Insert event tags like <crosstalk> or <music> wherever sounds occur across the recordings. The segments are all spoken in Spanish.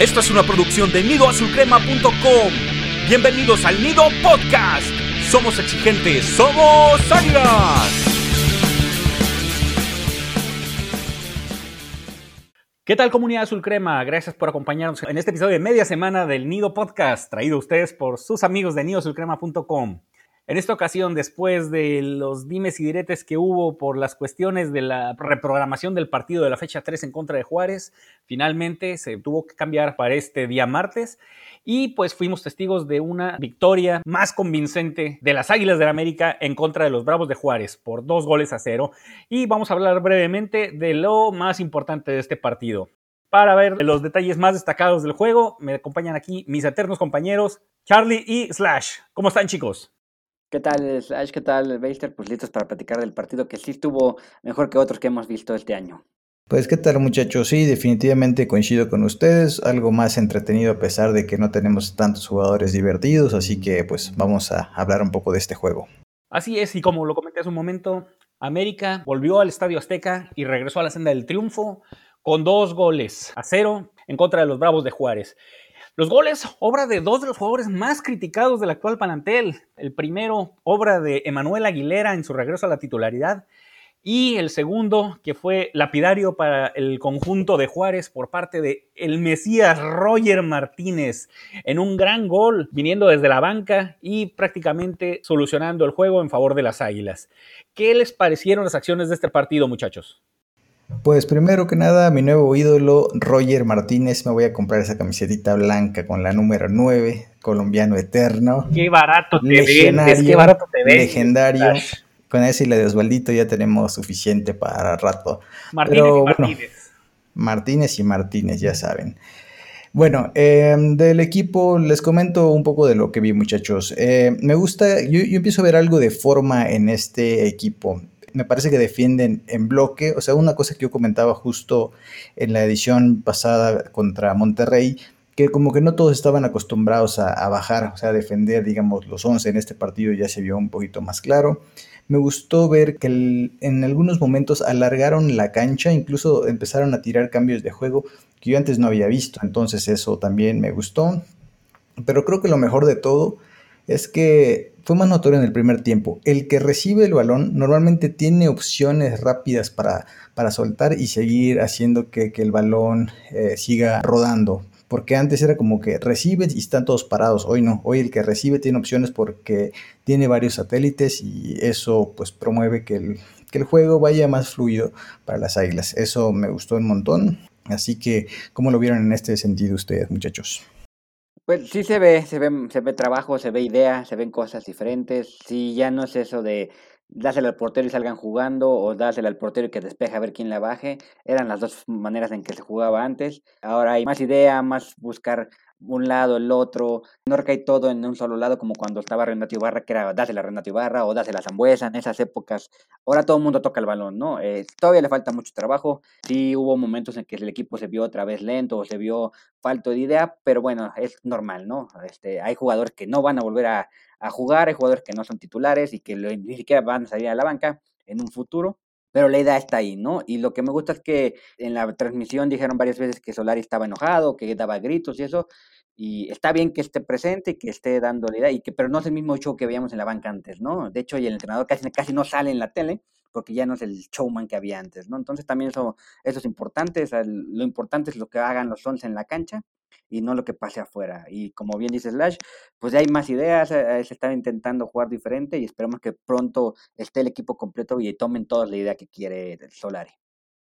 Esto es una producción de nidoazulcrema.com. Bienvenidos al Nido Podcast. Somos exigentes, somos águilas. ¿Qué tal comunidad azul crema? Gracias por acompañarnos en este episodio de media semana del Nido Podcast, traído a ustedes por sus amigos de nidoazulcrema.com. En esta ocasión, después de los dimes y diretes que hubo por las cuestiones de la reprogramación del partido de la fecha 3 en contra de Juárez, finalmente se tuvo que cambiar para este día martes y pues fuimos testigos de una victoria más convincente de las Águilas del la América en contra de los Bravos de Juárez por dos goles a cero y vamos a hablar brevemente de lo más importante de este partido. Para ver los detalles más destacados del juego, me acompañan aquí mis eternos compañeros Charlie y Slash. ¿Cómo están chicos? ¿Qué tal, Slash? ¿Qué tal, Beister? Pues listos para platicar del partido que sí estuvo mejor que otros que hemos visto este año. Pues qué tal muchachos, sí, definitivamente coincido con ustedes, algo más entretenido a pesar de que no tenemos tantos jugadores divertidos, así que pues vamos a hablar un poco de este juego. Así es, y como lo comenté hace un momento, América volvió al Estadio Azteca y regresó a la senda del triunfo con dos goles a cero en contra de los Bravos de Juárez. Los goles, obra de dos de los jugadores más criticados del actual plantel. El primero, obra de Emanuel Aguilera en su regreso a la titularidad. Y el segundo, que fue lapidario para el conjunto de Juárez por parte de el Mesías Roger Martínez en un gran gol viniendo desde la banca y prácticamente solucionando el juego en favor de las Águilas. ¿Qué les parecieron las acciones de este partido, muchachos? Pues primero que nada, mi nuevo ídolo, Roger Martínez, me voy a comprar esa camiseta blanca con la número 9, colombiano eterno. Qué barato te vendes, qué barato te vendes. Legendario. Con ese y la de Osvaldito ya tenemos suficiente para rato. Martínez y Martínez. Martínez y Martínez, ya saben. Bueno, eh, del equipo les comento un poco de lo que vi muchachos. Eh, me gusta, yo, yo empiezo a ver algo de forma en este equipo me parece que defienden en bloque. O sea, una cosa que yo comentaba justo en la edición pasada contra Monterrey, que como que no todos estaban acostumbrados a, bajar, o sea, a defender, digamos, los 11 en este partido ya se vio un poquito más claro. Me gustó ver que en algunos momentos alargaron la cancha, incluso empezaron a tirar cambios de juego que yo antes no había visto, entonces eso también me gustó. Pero creo que lo mejor de todo es que fue más notorio en el primer tiempo. El que recibe el balón normalmente tiene opciones rápidas para, para soltar y seguir haciendo que, el balón eh, siga rodando. Porque antes era como que recibe y están todos parados. Hoy no. Hoy el que recibe tiene opciones porque tiene varios satélites y eso pues promueve que el, que el juego vaya más fluido para las águilas. Eso me gustó un montón. Así que, ¿cómo lo vieron en este sentido ustedes, muchachos? Pues sí se ve, se ve, se ve trabajo, se ve idea, se ven cosas diferentes. Sí, ya no es eso de dásela al portero y salgan jugando o dásela al portero y que despeje a ver quién la baje. Eran las dos maneras en que se jugaba antes. Ahora hay más idea, más buscar un lado, el otro, no recae todo en un solo lado como cuando estaba Renato Ibarra, que era dásela a Renato Ibarra o dásela a Zambuesa en esas épocas. Ahora todo el mundo toca el balón, ¿no? Todavía le falta mucho trabajo. Sí hubo momentos en que el equipo se vio otra vez lento o se vio falto de idea, pero bueno, es normal, ¿no? Este, hay jugadores que no van a volver a, a jugar, hay jugadores que no son titulares y que ni siquiera van a salir a la banca en un futuro pero la idea está ahí, ¿no? Y lo que me gusta es que en la transmisión dijeron varias veces que Solari estaba enojado, que daba gritos y eso, y está bien que esté presente, que esté dando la idea, y que, pero no es el mismo show que veíamos en la banca antes, ¿no? De hecho, y el entrenador casi, casi no sale en la tele, porque ya no es el showman que había antes, ¿no? Entonces también eso, eso es importante, lo importante es lo que hagan los 11 en la cancha, y no lo que pase afuera. Y como bien dice Slash, pues ya hay más ideas, eh, se están intentando jugar diferente y esperemos que pronto esté el equipo completo y tomen toda la idea que quiere Solari.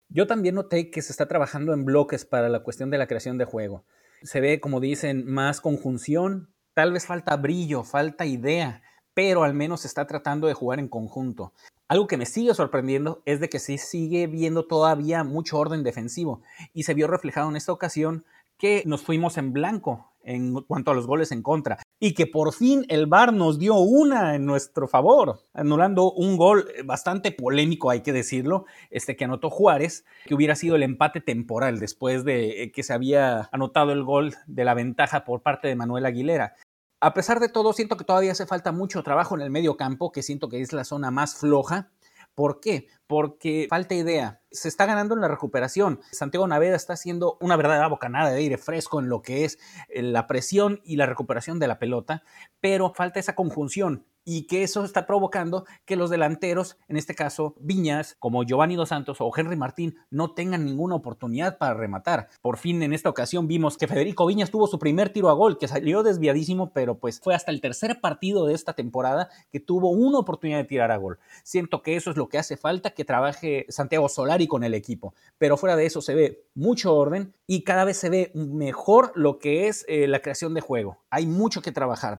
Yo también noté que se está trabajando en bloques para la cuestión de la creación de juego. Se ve, como dicen, más conjunción, tal vez falta brillo, falta idea, pero al menos se está tratando de jugar en conjunto. Algo que me sigue sorprendiendo es de que sí sigue viendo todavía mucho orden defensivo y se vio reflejado en esta ocasión que nos fuimos en blanco en cuanto a los goles en contra y que por fin el VAR nos dio una en nuestro favor, anulando un gol bastante polémico, hay que decirlo, este que anotó Juárez, que hubiera sido el empate temporal después de eh, que se había anotado el gol de la ventaja por parte de Manuel Aguilera. A pesar de todo, siento que todavía hace falta mucho trabajo en el medio campo, que siento que es la zona más floja, ¿Por qué? Porque falta idea. Se está ganando en la recuperación. Santiago Naveda está haciendo una verdadera bocanada de aire fresco en lo que es eh, la presión y la recuperación de la pelota, pero falta esa conjunción y que eso está provocando que los delanteros, en este caso Viñas, como Giovanni Dos Santos o Henry Martín, no tengan ninguna oportunidad para rematar. Por fin en esta ocasión vimos que Federico Viñas tuvo su primer tiro a gol, que salió desviadísimo, pero pues fue hasta el tercer partido de esta temporada que tuvo una oportunidad de tirar a gol. Siento que eso es lo que hace falta, que trabaje Santiago Solari con el equipo, pero fuera de eso se ve mucho orden y cada vez se ve mejor lo que es eh, la creación de juego. Hay mucho que trabajar.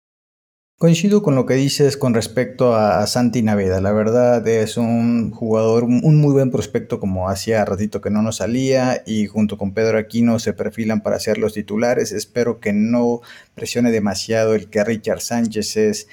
Coincido con lo que dices con respecto a, Santi Naveda. La verdad es un jugador, un muy buen prospecto como hacía ratito que no nos salía y junto con Pedro Aquino se perfilan para ser los titulares. Espero que no presione demasiado el que Richard Sánchez es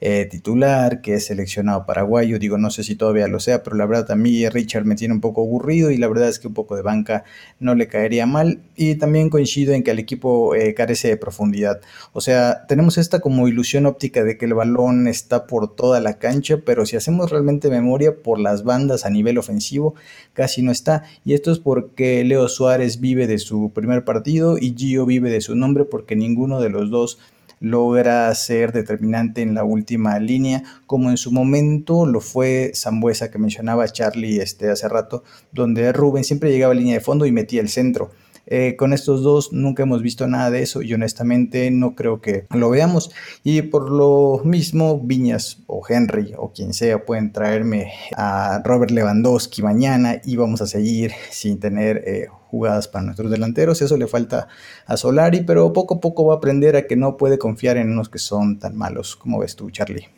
eh, titular, que es seleccionado paraguayo. Digo, no sé si todavía lo sea, pero la verdad a mí Richard me tiene un poco aburrido y la verdad es que un poco de banca no le caería mal. Y también coincido en que el equipo eh, carece de profundidad. O sea, tenemos esta como ilusión óptica de que el balón está por toda la cancha, pero si hacemos realmente memoria por las bandas a nivel ofensivo, casi no está. Y esto es porque Leo Suárez vive de su primer partido y Gio vive de su nombre porque ninguno de los dos logra ser determinante en la última línea, como en su momento lo fue Zambuesa que mencionaba Charlie este, hace rato, donde Rubén siempre llegaba a línea de fondo y metía el centro. Eh, con estos dos nunca hemos visto nada de eso y honestamente no creo que lo veamos. Y por lo mismo, Viñas o Henry o quien sea pueden traerme a Robert Lewandowski mañana y vamos a seguir sin tener eh, jugadas para nuestros delanteros. Eso le falta a Solari, pero poco a poco va a aprender a que no puede confiar en unos que son tan malos. como ves tú, Charlie?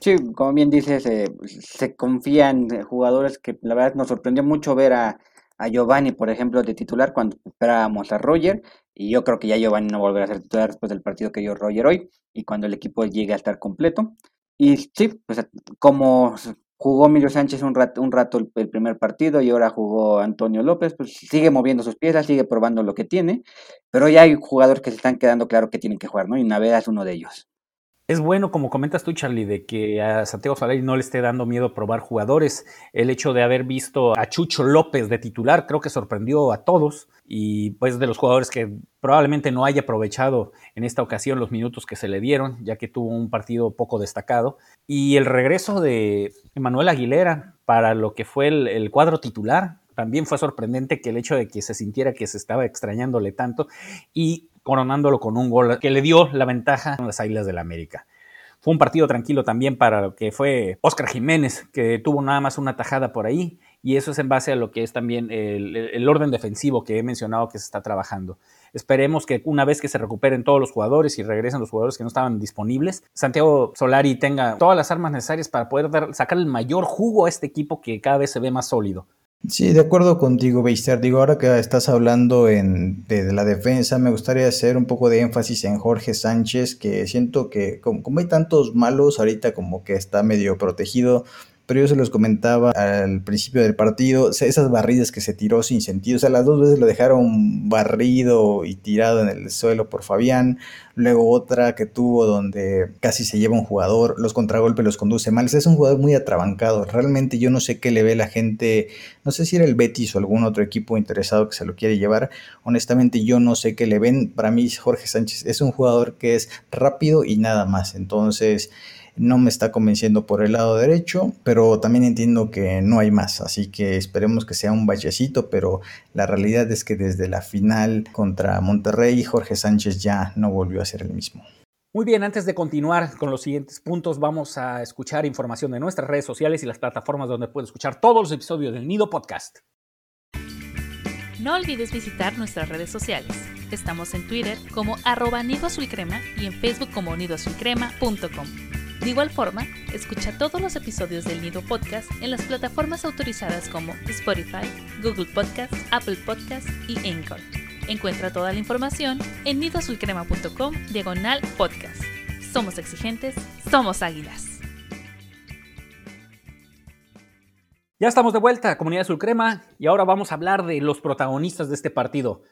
Sí, como bien dices, eh, se confían jugadores que la verdad nos sorprendió mucho ver a a Giovanni, por ejemplo, de titular cuando esperábamos a Roger. Y yo creo que ya Giovanni no volverá a ser titular después del partido que dio Roger hoy y cuando el equipo llegue a estar completo. Y sí, pues como jugó Emilio Sánchez un rato, un rato el, primer partido y ahora jugó Antonio López, pues sigue moviendo sus piezas, sigue probando lo que tiene, pero ya hay jugadores que se están quedando claro que tienen que jugar, ¿no? Y Naveda es uno de ellos. Es bueno, como comentas tú, Charlie, de que a Santiago Solari no le esté dando miedo probar jugadores. El hecho de haber visto a Chucho López de titular creo que sorprendió a todos y pues de los jugadores que probablemente no haya aprovechado en esta ocasión los minutos que se le dieron, ya que tuvo un partido poco destacado. Y el regreso de Emanuel Aguilera para lo que fue el, el cuadro titular, también fue sorprendente que el hecho de que se sintiera que se estaba extrañándole tanto y coronándolo con un gol que le dio la ventaja a las Águilas del la América. Fue un partido tranquilo también para lo que fue Oscar Jiménez, que tuvo nada más una tajada por ahí, y eso es en base a lo que es también el, orden defensivo que he mencionado que se está trabajando. Esperemos que una vez que se recuperen todos los jugadores y regresen los jugadores que no estaban disponibles, Santiago Solari tenga todas las armas necesarias para poder sacar el mayor jugo a este equipo que cada vez se ve más sólido. Sí, de acuerdo contigo, Beister. Digo, ahora que estás hablando en, de, la defensa, me gustaría hacer un poco de énfasis en Jorge Sánchez, que siento que como, como hay tantos malos, ahorita como que está medio protegido pero yo se los comentaba al principio del partido, esas barridas que se tiró sin sentido, o sea, las dos veces lo dejaron barrido y tirado en el suelo por Fabián, luego otra que tuvo donde casi se lleva un jugador, los contragolpes los conduce mal, es un jugador muy atrabancado, realmente yo no sé qué le ve la gente, no sé si era el Betis o algún otro equipo interesado que se lo quiere llevar, honestamente yo no sé qué le ven, para mí Jorge Sánchez es un jugador que es rápido y nada más, entonces no me está convenciendo por el lado derecho, pero también entiendo que no hay más, así que esperemos que sea un bachecito, pero la realidad es que desde la final contra Monterrey, Jorge Sánchez ya no volvió a ser el mismo. Muy bien, antes de continuar con los siguientes puntos, vamos a escuchar información de nuestras redes sociales y las plataformas donde puede escuchar todos los episodios del Nido Podcast. No olvides visitar nuestras redes sociales. Estamos en Twitter como arroba nido y en Facebook como nidoazulcrema.com. De igual forma, escucha todos los episodios del Nido Podcast en las plataformas autorizadas como Spotify, Google Podcast, Apple Podcast y Anchor. Encuentra toda la información en nidoazulcrema.com diagonal podcast. Somos exigentes, somos águilas. Ya estamos de vuelta, Comunidad Sulcrema, y ahora vamos a hablar de los protagonistas de este partido.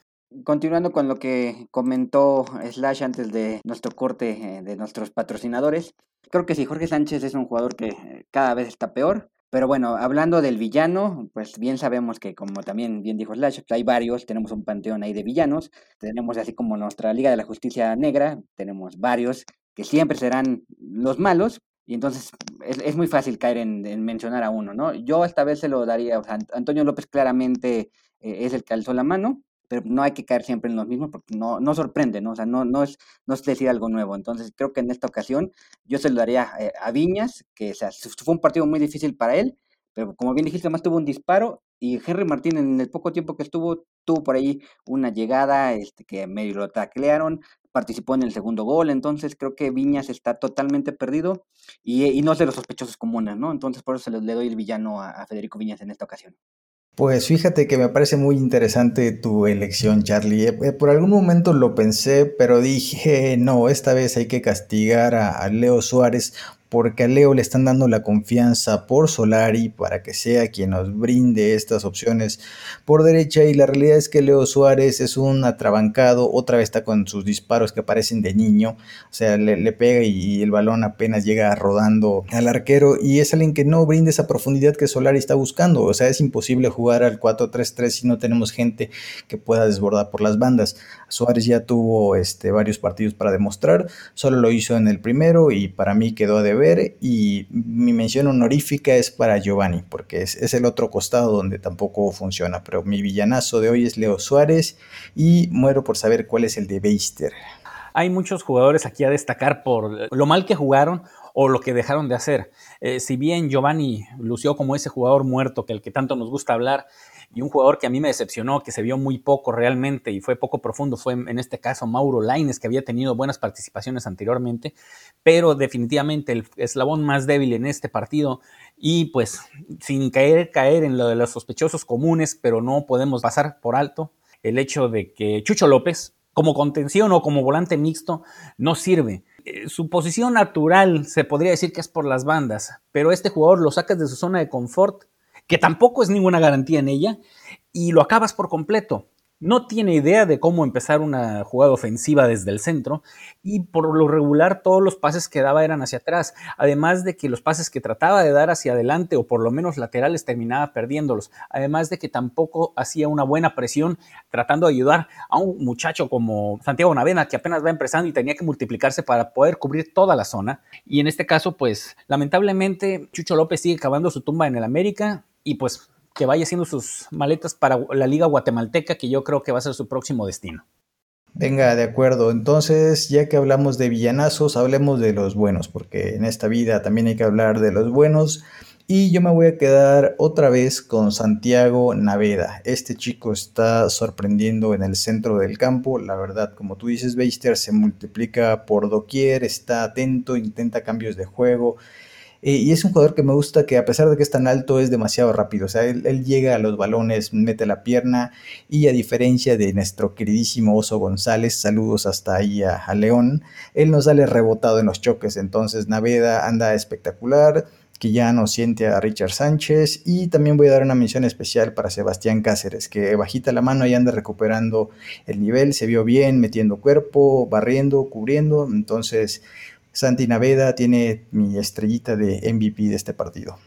Continuando con lo que comentó Slash antes de nuestro corte eh, de nuestros patrocinadores, creo que sí, Jorge Sánchez es un jugador que eh, cada vez está peor. Pero bueno, hablando del villano, pues bien sabemos que como también bien dijo Slash, pues hay varios, tenemos un panteón ahí de villanos, tenemos así como nuestra Liga de la Justicia Negra, tenemos varios que siempre serán los malos, y entonces es, muy fácil caer en, mencionar a uno, ¿no? Yo esta vez se lo daría, o sea, Antonio López claramente eh, es el que alzó la mano, pero no hay que caer siempre en los mismos porque no, no sorprende, ¿no? O sea, no, no, es, no es decir algo nuevo. Entonces, creo que en esta ocasión yo se lo daría eh, a Viñas, que o sea, fue un partido muy difícil para él, pero como bien dijiste, además tuvo un disparo y Henry Martín en el poco tiempo que estuvo, tuvo por ahí una llegada este, que medio lo taclearon, participó en el segundo gol, entonces creo que Viñas está totalmente perdido y, y no es de los sospechosos comunes, ¿no? Entonces por eso le, doy el villano a Federico Viñas en esta ocasión. Pues fíjate que me parece muy interesante tu elección, Charlie. Eh, eh, por algún momento lo pensé, pero dije, no, esta vez hay que castigar a, Leo Suárez porque a Leo le están dando la confianza por Solari para que sea quien nos brinde estas opciones por derecha. Y la realidad es que Leo Suárez es un atrabancado, otra vez está con sus disparos que parecen de niño, o sea, le, pega y, el balón apenas llega rodando al arquero y es alguien que no brinde esa profundidad que Solari está buscando, o sea, es imposible jugar al 4-3-3 si no tenemos gente que pueda desbordar por las bandas. Suárez ya tuvo este, varios partidos para demostrar, solo lo hizo en el primero y para mí quedó de ver y mi mención honorífica es para Giovanni, porque es, el otro costado donde tampoco funciona, pero mi villanazo de hoy es Leo Suárez y muero por saber cuál es el de Beister. Hay muchos jugadores aquí a destacar por lo mal que jugaron o lo que dejaron de hacer. Eh, si bien Giovanni lució como ese jugador muerto que el que tanto nos gusta hablar, y un jugador que a mí me decepcionó, que se vio muy poco realmente y fue poco profundo, fue en este caso Mauro Laines, que había tenido buenas participaciones anteriormente, pero definitivamente el eslabón más débil en este partido y pues sin caer, caer en lo de los sospechosos comunes, pero no podemos pasar por alto el hecho de que Chucho López, como contención o como volante mixto, no sirve. Eh, su posición natural se podría decir que es por las bandas, pero este jugador lo sacas de su zona de confort que tampoco es ninguna garantía en ella, y lo acabas por completo. No tiene idea de cómo empezar una jugada ofensiva desde el centro y por lo regular todos los pases que daba eran hacia atrás, además de que los pases que trataba de dar hacia adelante o por lo menos laterales terminaba perdiéndolos, además de que tampoco hacía una buena presión tratando de ayudar a un muchacho como Santiago Navena que apenas va empezando y tenía que multiplicarse para poder cubrir toda la zona. Y en este caso pues lamentablemente Chucho López sigue cavando su tumba en el América, y pues que vaya haciendo sus maletas para la Liga Guatemalteca, que yo creo que va a ser su próximo destino. Venga, de acuerdo. Entonces, ya que hablamos de villanazos, hablemos de los buenos, porque en esta vida también hay que hablar de los buenos. Y yo me voy a quedar otra vez con Santiago Naveda. Este chico está sorprendiendo en el centro del campo. La verdad, como tú dices, Beister se multiplica por doquier, está atento, intenta cambios de juego eh, y es un jugador que me gusta que a pesar de que es tan alto es demasiado rápido. O sea, él, llega a los balones, mete la pierna y a diferencia de nuestro queridísimo Oso González, saludos hasta ahí a, León, él no sale rebotado en los choques. Entonces Naveda anda espectacular que ya no siente a Richard Sánchez y también voy a dar una mención especial para Sebastián Cáceres, que bajita la mano y anda recuperando el nivel, se vio bien, metiendo cuerpo, barriendo, cubriendo, entonces Santi Naveda tiene mi estrellita de MVP de este partido.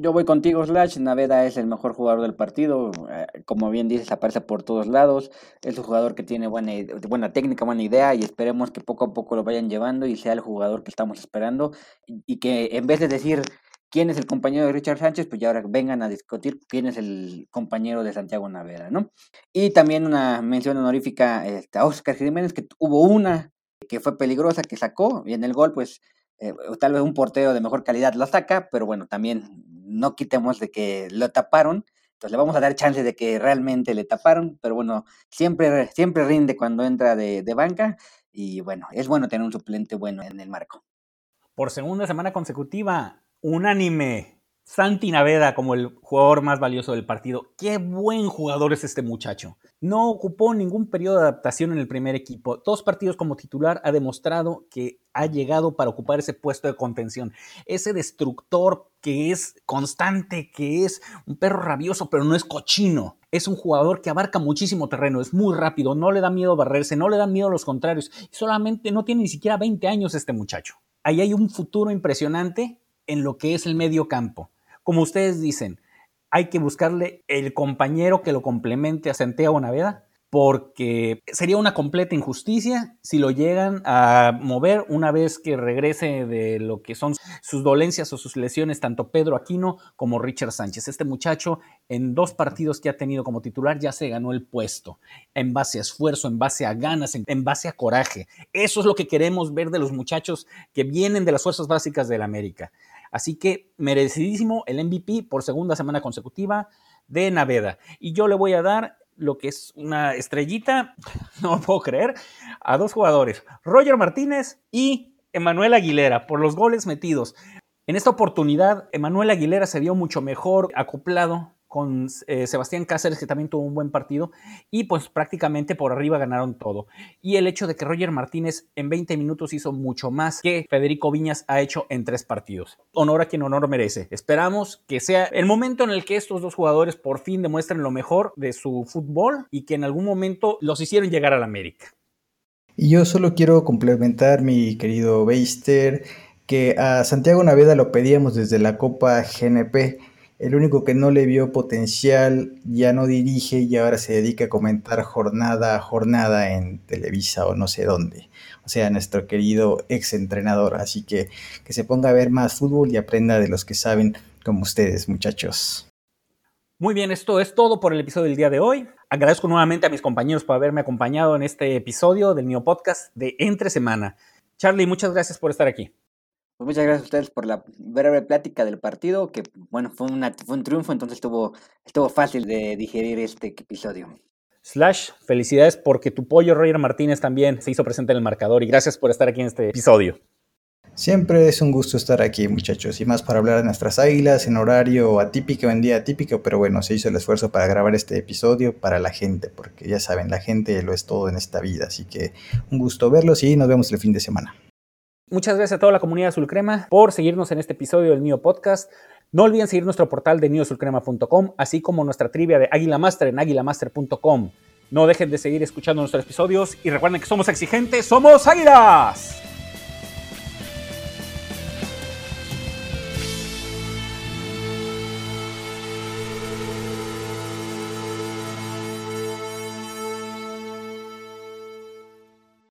Yo voy contigo, Slash. Naveda es el mejor jugador del partido. Eh, como bien dices, aparece por todos lados. Es un jugador que tiene buena, técnica, buena idea y esperemos que poco a poco lo vayan llevando y sea el jugador que estamos esperando. Y que en vez de decir quién es el compañero de Richard Sánchez, pues ya ahora vengan a discutir quién es el compañero de Santiago Naveda, ¿no? Y también una mención honorífica este, a Oscar Jiménez, que hubo una que fue peligrosa, que sacó, y en el gol, pues eh, tal vez un portero de mejor calidad la saca, pero bueno, también no quitemos de que lo taparon, entonces le vamos a dar chance de que realmente le taparon, pero bueno, siempre, siempre rinde cuando entra de, de banca, y bueno, es bueno tener un suplente bueno en el marco. Por segunda semana consecutiva, unánime, Santi Naveda como el jugador más valioso del partido. Qué buen jugador es este muchacho. No ocupó ningún periodo de adaptación en el primer equipo. Dos partidos como titular ha demostrado que ha llegado para ocupar ese puesto de contención. Ese destructor que es constante, que es un perro rabioso, pero no es cochino. Es un jugador que abarca muchísimo terreno, es muy rápido, no le da miedo barrerse, no le da miedo a los contrarios. Solamente no tiene ni siquiera 20 años este muchacho. Ahí hay un futuro impresionante en lo que es el medio campo como ustedes dicen, hay que buscarle el compañero que lo complemente a Santiago Naveda porque sería una completa injusticia si lo llegan a mover una vez que regrese de lo que son sus dolencias o sus lesiones, tanto Pedro Aquino como Richard Sánchez. Este muchacho en dos partidos que ha tenido como titular ya se ganó el puesto, en base a esfuerzo, en base a ganas, en, base a coraje. Eso es lo que queremos ver de los muchachos que vienen de las fuerzas básicas del América. Así que merecidísimo el MVP por segunda semana consecutiva de Naveda. Y yo le voy a dar lo que es una estrellita, <laughs> no puedo creer, a dos jugadores, Roger Martínez y Emanuel Aguilera, por los goles metidos. En esta oportunidad, Emanuel Aguilera se vio mucho mejor acoplado con eh, Sebastián Cáceres, que también tuvo un buen partido, y pues prácticamente por arriba ganaron todo. Y el hecho de que Roger Martínez en 20 minutos hizo mucho más que Federico Viñas ha hecho en tres partidos. Honor a quien honor merece. Esperamos que sea el momento en el que estos dos jugadores por fin demuestren lo mejor de su fútbol y que en algún momento los hicieron llegar al América. Y yo solo quiero complementar, mi querido Beister, que a Santiago Naveda lo pedíamos desde la Copa GNP el único que no le vio potencial ya no dirige y ahora se dedica a comentar jornada a jornada en Televisa o no sé dónde. O sea, nuestro querido ex entrenador. Así que que se ponga a ver más fútbol y aprenda de los que saben como ustedes, muchachos. Muy bien, esto es todo por el episodio del día de hoy. Agradezco nuevamente a mis compañeros por haberme acompañado en este episodio del Neo Podcast de Entre Semana. Charlie, muchas gracias por estar aquí. Pues muchas gracias a ustedes por la breve plática del partido, que bueno, fue, un triunfo, entonces estuvo, estuvo fácil de digerir este episodio. Slash, felicidades porque tu pollo Roger Martínez también se hizo presente en el marcador y gracias por estar aquí en este episodio. Siempre es un gusto estar aquí, muchachos, y más para hablar de nuestras águilas en horario atípico, en día atípico, pero bueno, se hizo el esfuerzo para grabar este episodio para la gente, porque ya saben, la gente lo es todo en esta vida, así que un gusto verlos y nos vemos el fin de semana. Muchas gracias a toda la comunidad Azul Crema por seguirnos en este episodio del Nio Podcast. No olviden seguir nuestro portal de niosulcrema.com, así como nuestra trivia de Águila Master en águilamaster.com. No dejen de seguir escuchando nuestros episodios y recuerden que somos exigentes, somos águilas.